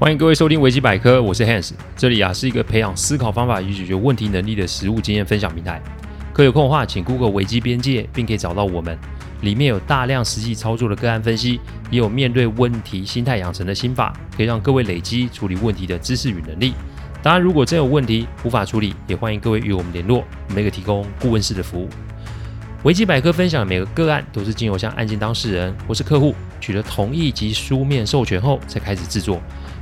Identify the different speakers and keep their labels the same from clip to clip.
Speaker 1: 欢迎各位收听维基百科，我是 Hans，这里啊是一个培养思考方法与解决问题能力的实务经验分享平台。可有空的话，请 Google 维基边界，并可以找到我们，里面有大量实际操作的个案分析，也有面对问题心态养成的心法，可以让各位累积处理问题的知识与能力。当然，如果真有问题无法处理，也欢迎各位与我们联络，我们可提供顾问式的服务。维基百科分享的每个个案都是经由向案件当事人或是客户取得同意及书面授权后才开始制作。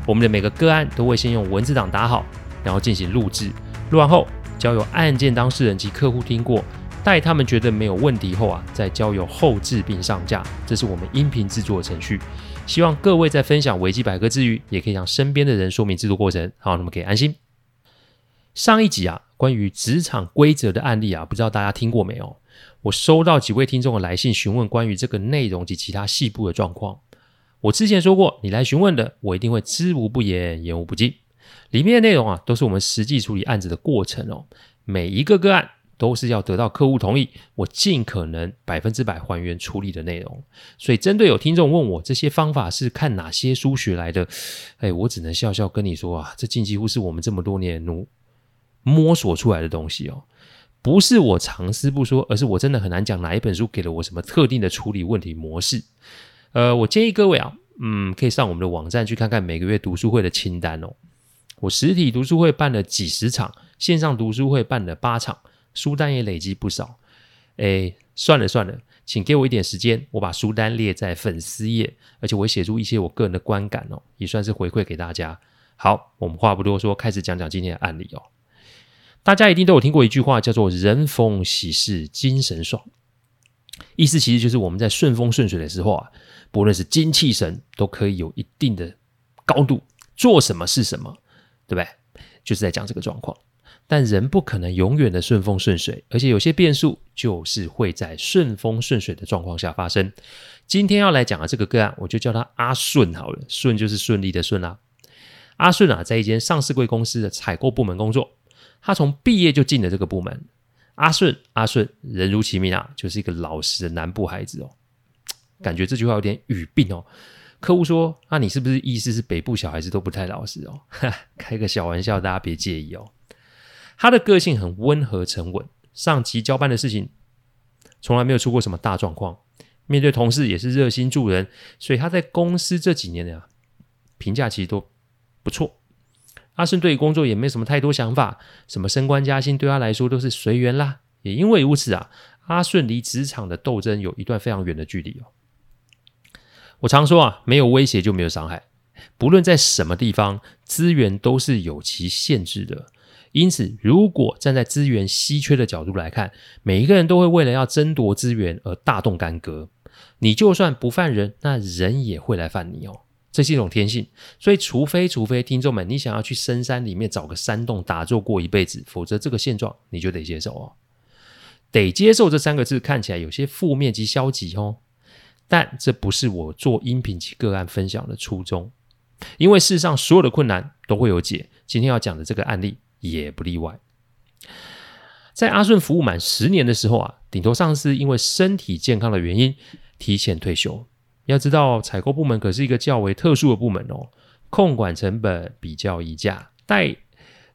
Speaker 1: 我们的每个个案都会先用文字档打好，然后进行录制。录完后，交由案件当事人及客户听过，待他们觉得没有问题后啊，再交由后制并上架。这是我们音频制作的程序。希望各位在分享维基百科之余，也可以向身边的人说明制作过程，好，那么可以安心。上一集啊，关于职场规则的案例啊，不知道大家听过没有？我收到几位听众的来信，询问关于这个内容及其他细部的状况。我之前说过，你来询问的，我一定会知无不言，言无不尽。里面的内容啊，都是我们实际处理案子的过程哦。每一个个案都是要得到客户同意，我尽可能百分之百还原处理的内容。所以，针对有听众问我这些方法是看哪些书学来的，哎，我只能笑笑跟你说啊，这近几乎是我们这么多年努摸索出来的东西哦。不是我藏私不说，而是我真的很难讲哪一本书给了我什么特定的处理问题模式。呃，我建议各位啊，嗯，可以上我们的网站去看看每个月读书会的清单哦。我实体读书会办了几十场，线上读书会办了八场，书单也累积不少。哎，算了算了，请给我一点时间，我把书单列在粉丝页，而且我会写出一些我个人的观感哦，也算是回馈给大家。好，我们话不多说，开始讲讲今天的案例哦。大家一定都有听过一句话，叫做“人逢喜事精神爽”，意思其实就是我们在顺风顺水的时候啊。不论是精气神，都可以有一定的高度，做什么是什么，对不对？就是在讲这个状况。但人不可能永远的顺风顺水，而且有些变数就是会在顺风顺水的状况下发生。今天要来讲的这个个案，我就叫他阿顺好了，顺就是顺利的顺啦。阿顺啊，在一间上市贵公司的采购部门工作，他从毕业就进了这个部门。阿顺，阿顺，人如其名啊，就是一个老实的南部孩子哦。感觉这句话有点语病哦。客户说：“那、啊、你是不是意思是北部小孩子都不太老实哦？” 开个小玩笑，大家别介意哦。他的个性很温和沉稳，上级交办的事情从来没有出过什么大状况。面对同事也是热心助人，所以他在公司这几年呀，评价其实都不错。阿顺对工作也没什么太多想法，什么升官加薪对他来说都是随缘啦。也因为如此啊，阿顺离职场的斗争有一段非常远的距离哦。我常说啊，没有威胁就没有伤害。不论在什么地方，资源都是有其限制的。因此，如果站在资源稀缺的角度来看，每一个人都会为了要争夺资源而大动干戈。你就算不犯人，那人也会来犯你哦。这是一种天性。所以，除非除非听众们，你想要去深山里面找个山洞打坐过一辈子，否则这个现状你就得接受哦。得接受这三个字看起来有些负面及消极哦。但这不是我做音频及个案分享的初衷，因为世上所有的困难都会有解。今天要讲的这个案例也不例外。在阿顺服务满十年的时候啊，顶头上司因为身体健康的原因提前退休。要知道，采购部门可是一个较为特殊的部门哦，控管成本、比较议价、代。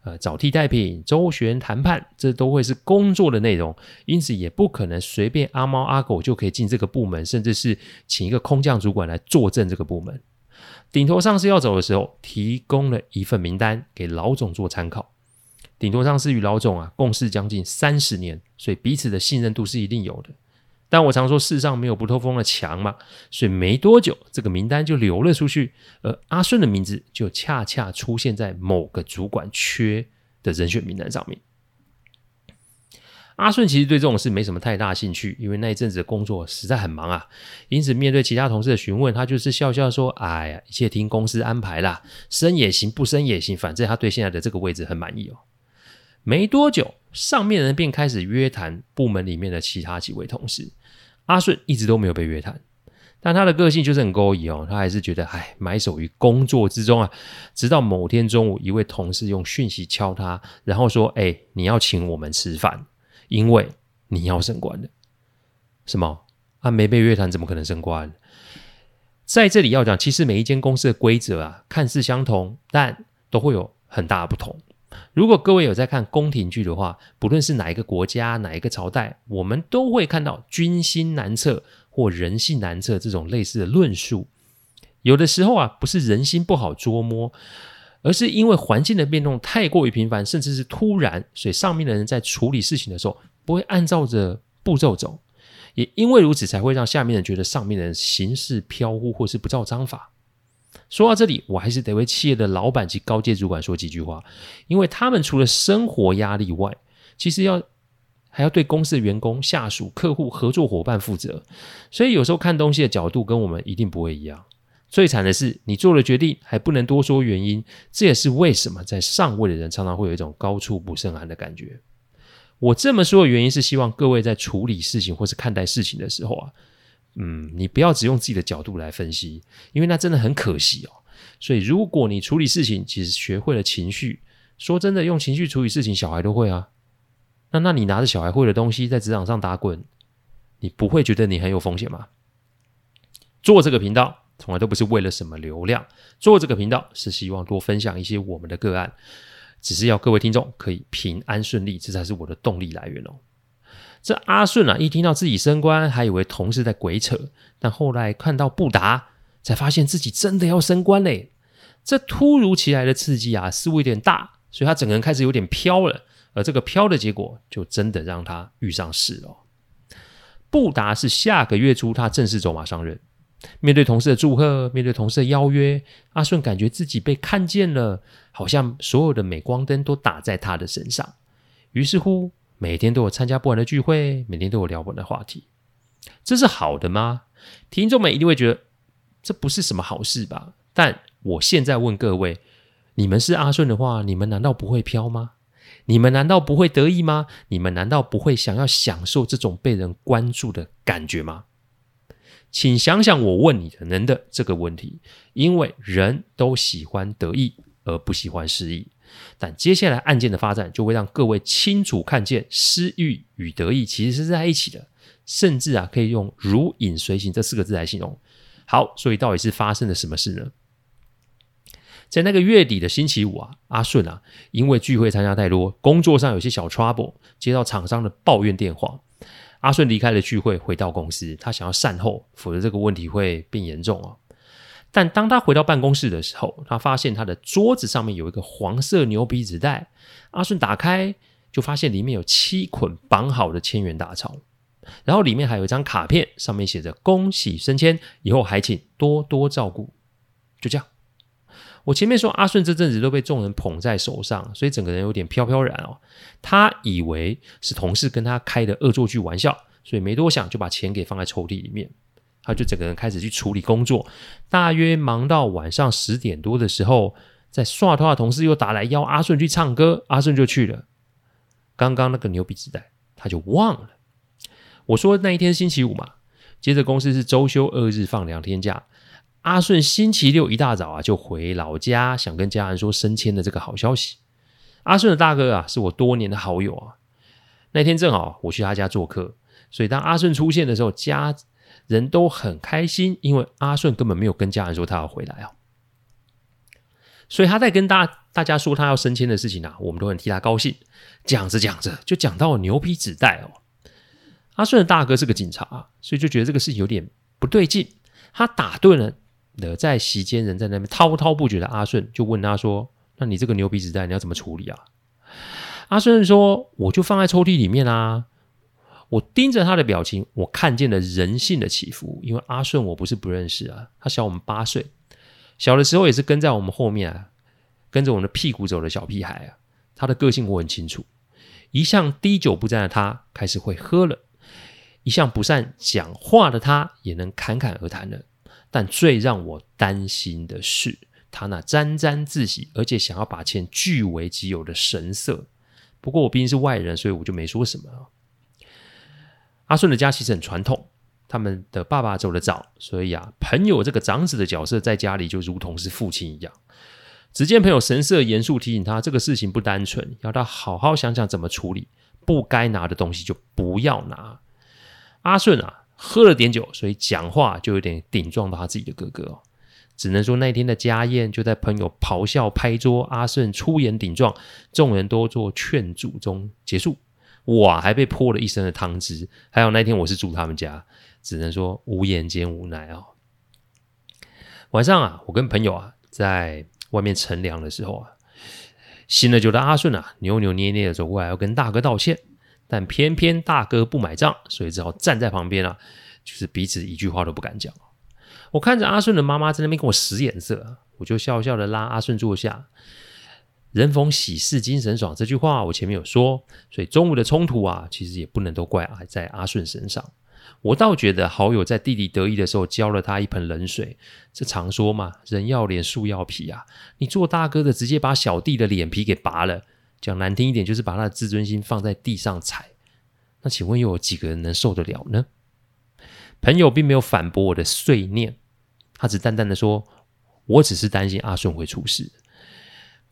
Speaker 1: 呃，找替代品、周旋谈判，这都会是工作的内容，因此也不可能随便阿猫阿狗就可以进这个部门，甚至是请一个空降主管来坐镇这个部门。顶头上司要走的时候，提供了一份名单给老总做参考。顶头上司与老总啊，共事将近三十年，所以彼此的信任度是一定有的。但我常说世上没有不透风的墙嘛，所以没多久这个名单就流了出去，而阿顺的名字就恰恰出现在某个主管缺的人选名单上面。阿顺其实对这种事没什么太大兴趣，因为那一阵子工作实在很忙啊，因此面对其他同事的询问，他就是笑笑说：“哎呀，一切听公司安排啦，升也行，不升也行，反正他对现在的这个位置很满意哦。”没多久，上面人便开始约谈部门里面的其他几位同事。阿顺一直都没有被约谈，但他的个性就是很勾引哦，他还是觉得哎，埋首于工作之中啊。直到某天中午，一位同事用讯息敲他，然后说：“哎，你要请我们吃饭，因为你要升官的。”什么？啊，没被约谈怎么可能升官？在这里要讲，其实每一间公司的规则啊，看似相同，但都会有很大的不同。如果各位有在看宫廷剧的话，不论是哪一个国家、哪一个朝代，我们都会看到军心难测或人心难测这种类似的论述。有的时候啊，不是人心不好捉摸，而是因为环境的变动太过于频繁，甚至是突然，所以上面的人在处理事情的时候不会按照着步骤走，也因为如此，才会让下面人觉得上面的人行事飘忽或是不照章法。说到这里，我还是得为企业的老板及高阶主管说几句话，因为他们除了生活压力外，其实要还要对公司的员工、下属、客户、合作伙伴负责，所以有时候看东西的角度跟我们一定不会一样。最惨的是，你做了决定还不能多说原因，这也是为什么在上位的人常常会有一种高处不胜寒的感觉。我这么说的原因是希望各位在处理事情或是看待事情的时候啊，嗯，你不要只用自己的角度来分析，因为那真的很可惜哦。所以，如果你处理事情其实学会了情绪，说真的，用情绪处理事情，小孩都会啊。那那你拿着小孩会的东西在职场上打滚，你不会觉得你很有风险吗？做这个频道。从来都不是为了什么流量，做这个频道是希望多分享一些我们的个案，只是要各位听众可以平安顺利，这才是我的动力来源哦。这阿顺啊，一听到自己升官，还以为同事在鬼扯，但后来看到布达，才发现自己真的要升官嘞。这突如其来的刺激啊，似乎有点大，所以他整个人开始有点飘了，而这个飘的结果，就真的让他遇上事了。布达是下个月初他正式走马上任。面对同事的祝贺，面对同事的邀约，阿顺感觉自己被看见了，好像所有的镁光灯都打在他的身上。于是乎，每天都有参加不完的聚会，每天都有聊不完的话题。这是好的吗？听众们一定会觉得这不是什么好事吧？但我现在问各位：你们是阿顺的话，你们难道不会飘吗？你们难道不会得意吗？你们难道不会想要享受这种被人关注的感觉吗？请想想我问你的人的这个问题，因为人都喜欢得意而不喜欢失意。但接下来案件的发展就会让各位清楚看见，失欲与得意其实是在一起的，甚至啊可以用如影随形这四个字来形容。好，所以到底是发生了什么事呢？在那个月底的星期五啊，阿顺啊因为聚会参加太多，工作上有些小 trouble，接到厂商的抱怨电话。阿顺离开了聚会，回到公司，他想要善后，否则这个问题会变严重哦。但当他回到办公室的时候，他发现他的桌子上面有一个黄色牛皮纸袋。阿顺打开，就发现里面有七捆绑好的千元大钞，然后里面还有一张卡片，上面写着“恭喜升迁，以后还请多多照顾”。就这样。我前面说阿顺这阵子都被众人捧在手上，所以整个人有点飘飘然哦。他以为是同事跟他开的恶作剧玩笑，所以没多想就把钱给放在抽屉里面。他就整个人开始去处理工作，大约忙到晚上十点多的时候，在刷头的同事又打来邀阿顺去唱歌，阿顺就去了。刚刚那个牛皮纸袋他就忘了。我说那一天星期五嘛，接着公司是周休二日放两天假。阿顺星期六一大早啊，就回老家，想跟家人说升迁的这个好消息。阿顺的大哥啊，是我多年的好友啊。那天正好我去他家做客，所以当阿顺出现的时候，家人都很开心，因为阿顺根本没有跟家人说他要回来啊。所以他在跟大大家说他要升迁的事情啊，我们都很替他高兴。讲着讲着，就讲到牛皮纸袋哦。阿顺的大哥是个警察，所以就觉得这个事情有点不对劲，他打断了。的在席间人在那边滔滔不绝的阿顺就问他说：“那你这个牛皮纸袋你要怎么处理啊？”阿顺说：“我就放在抽屉里面啊。”我盯着他的表情，我看见了人性的起伏。因为阿顺我不是不认识啊，他小我们八岁，小的时候也是跟在我们后面啊，跟着我们的屁股走的小屁孩啊。他的个性我很清楚，一向滴酒不沾的他开始会喝了，一向不善讲话的他也能侃侃而谈了。但最让我担心的是，他那沾沾自喜，而且想要把钱据为己有的神色。不过我毕竟是外人，所以我就没说什么。阿顺的家其实很传统，他们的爸爸走得早，所以啊，朋友这个长子的角色在家里就如同是父亲一样。只见朋友神色严肃，提醒他这个事情不单纯，要他好好想想怎么处理，不该拿的东西就不要拿。阿顺啊。喝了点酒，所以讲话就有点顶撞到他自己的哥哥哦。只能说那天的家宴就在朋友咆哮拍桌、阿顺出言顶撞，众人多做劝阻中结束。哇，还被泼了一身的汤汁。还有那天我是住他们家，只能说无言兼无奈哦。晚上啊，我跟朋友啊在外面乘凉的时候啊，醒了酒的阿顺啊扭扭捏捏的走过来要跟大哥道歉，但偏偏大哥不买账，所以只好站在旁边啊，就是彼此一句话都不敢讲。我看着阿顺的妈妈在那边跟我使眼色，我就笑笑的拉阿顺坐下。人逢喜事精神爽这句话我前面有说，所以中午的冲突啊，其实也不能都怪在阿顺身上。我倒觉得好友在弟弟得意的时候浇了他一盆冷水，这常说嘛，人要脸树要皮啊。你做大哥的直接把小弟的脸皮给拔了，讲难听一点就是把他的自尊心放在地上踩。那请问又有几个人能受得了呢？朋友并没有反驳我的碎念，他只淡淡的说：“我只是担心阿顺会出事。”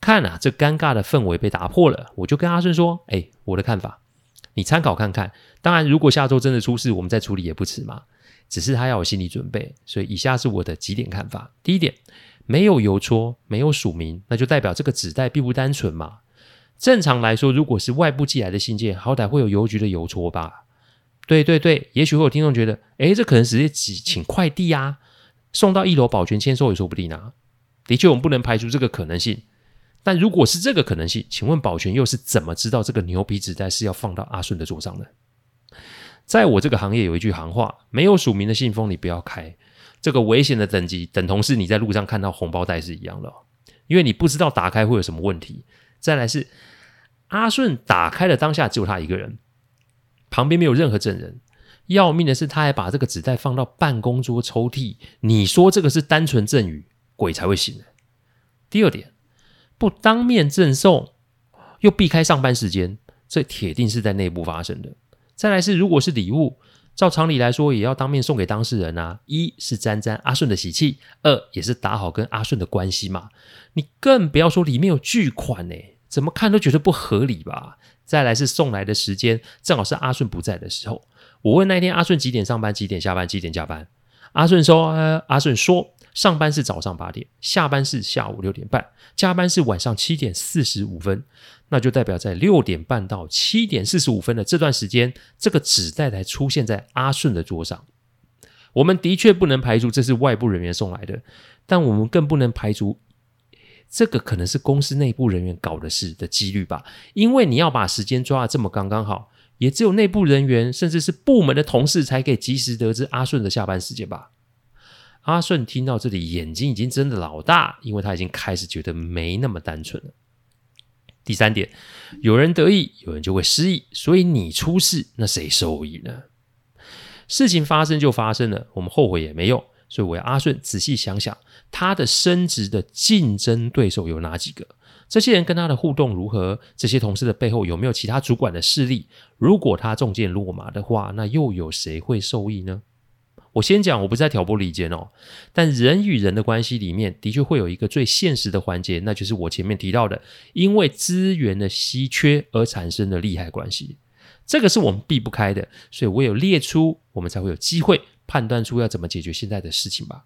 Speaker 1: 看啊，这尴尬的氛围被打破了，我就跟阿顺说：“哎，我的看法。”你参考看看，当然，如果下周真的出事，我们再处理也不迟嘛。只是他要有心理准备，所以以下是我的几点看法。第一点，没有邮戳，没有署名，那就代表这个纸袋并不单纯嘛。正常来说，如果是外部寄来的信件，好歹会有邮局的邮戳吧？对对对，也许会有听众觉得，诶，这可能直接请请快递啊，送到一楼保全签收也说不定啊。的确，我们不能排除这个可能性。但如果是这个可能性，请问保全又是怎么知道这个牛皮纸袋是要放到阿顺的桌上的？在我这个行业有一句行话：没有署名的信封你不要开，这个危险的等级等同是你在路上看到红包袋是一样的，因为你不知道打开会有什么问题。再来是阿顺打开的当下只有他一个人，旁边没有任何证人。要命的是他还把这个纸袋放到办公桌抽屉，你说这个是单纯赠与，鬼才会信呢。第二点。不当面赠送，又避开上班时间，这铁定是在内部发生的。再来是，如果是礼物，照常理来说，也要当面送给当事人啊。一是沾沾阿顺的喜气，二也是打好跟阿顺的关系嘛。你更不要说里面有巨款呢，怎么看都觉得不合理吧。再来是送来的时间，正好是阿顺不在的时候。我问那天阿顺几点上班，几点下班，几点加班？阿顺说，阿顺说。上班是早上八点，下班是下午六点半，加班是晚上七点四十五分，那就代表在六点半到七点四十五分的这段时间，这个纸袋才出现在阿顺的桌上。我们的确不能排除这是外部人员送来的，但我们更不能排除这个可能是公司内部人员搞的事的几率吧？因为你要把时间抓得这么刚刚好，也只有内部人员甚至是部门的同事才可以及时得知阿顺的下班时间吧。阿顺听到这里，眼睛已经睁得老大，因为他已经开始觉得没那么单纯了。第三点，有人得意，有人就会失意，所以你出事，那谁受益呢？事情发生就发生了，我们后悔也没用。所以我要阿顺仔细想想，他的升职的竞争对手有哪几个？这些人跟他的互动如何？这些同事的背后有没有其他主管的势力？如果他中箭落马的话，那又有谁会受益呢？我先讲，我不是在挑拨离间哦，但人与人的关系里面，的确会有一个最现实的环节，那就是我前面提到的，因为资源的稀缺而产生的利害关系，这个是我们避不开的，所以我有列出，我们才会有机会判断出要怎么解决现在的事情吧。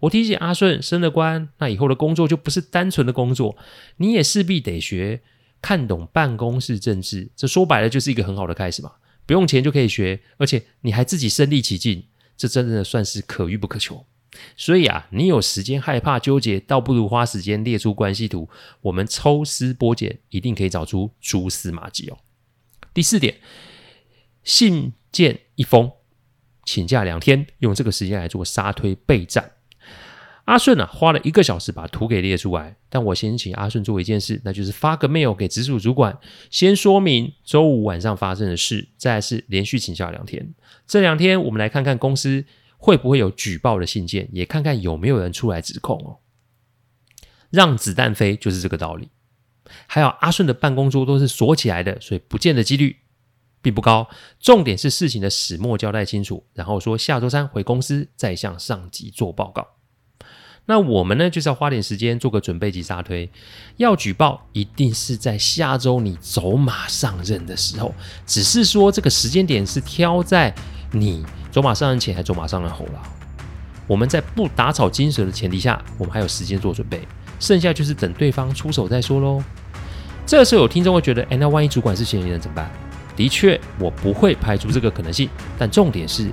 Speaker 1: 我提醒阿顺升了官，那以后的工作就不是单纯的工作，你也势必得学看懂办公室政治，这说白了就是一个很好的开始嘛，不用钱就可以学，而且你还自己身历其境。这真的算是可遇不可求，所以啊，你有时间害怕纠结，倒不如花时间列出关系图，我们抽丝剥茧，一定可以找出蛛丝马迹哦。第四点，信件一封，请假两天，用这个时间来做沙推备战。阿顺啊，花了一个小时把图给列出来，但我先请阿顺做一件事，那就是发个 mail 给直属主管，先说明周五晚上发生的事，再是连续请假两天。这两天我们来看看公司会不会有举报的信件，也看看有没有人出来指控哦。让子弹飞就是这个道理。还有阿顺的办公桌都是锁起来的，所以不见的几率并不高。重点是事情的始末交代清楚，然后说下周三回公司再向上级做报告。那我们呢，就是要花点时间做个准备及沙推。要举报，一定是在下周你走马上任的时候。只是说这个时间点是挑在你走马上任前还走马上任后了。我们在不打草惊蛇的前提下，我们还有时间做准备，剩下就是等对方出手再说喽。这时候有听众会觉得，哎，那万一主管是嫌疑人怎么办？的确，我不会排除这个可能性，但重点是。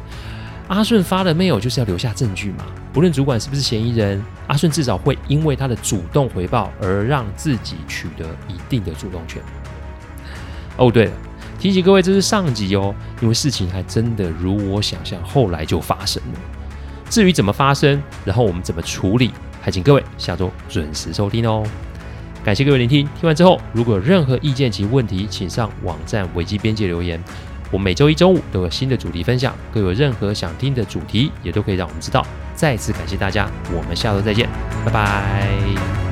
Speaker 1: 阿顺发的 mail 就是要留下证据嘛，不论主管是不是嫌疑人，阿顺至少会因为他的主动回报而让自己取得一定的主动权。哦，对了，提醒各位，这是上集哦，因为事情还真的如我想象，后来就发生了。至于怎么发生，然后我们怎么处理，还请各位下周准时收听哦。感谢各位聆听，听完之后如果有任何意见及问题，请上网站危机边界留言。我每周一周五都有新的主题分享，各有任何想听的主题，也都可以让我们知道。再次感谢大家，我们下周再见，拜拜。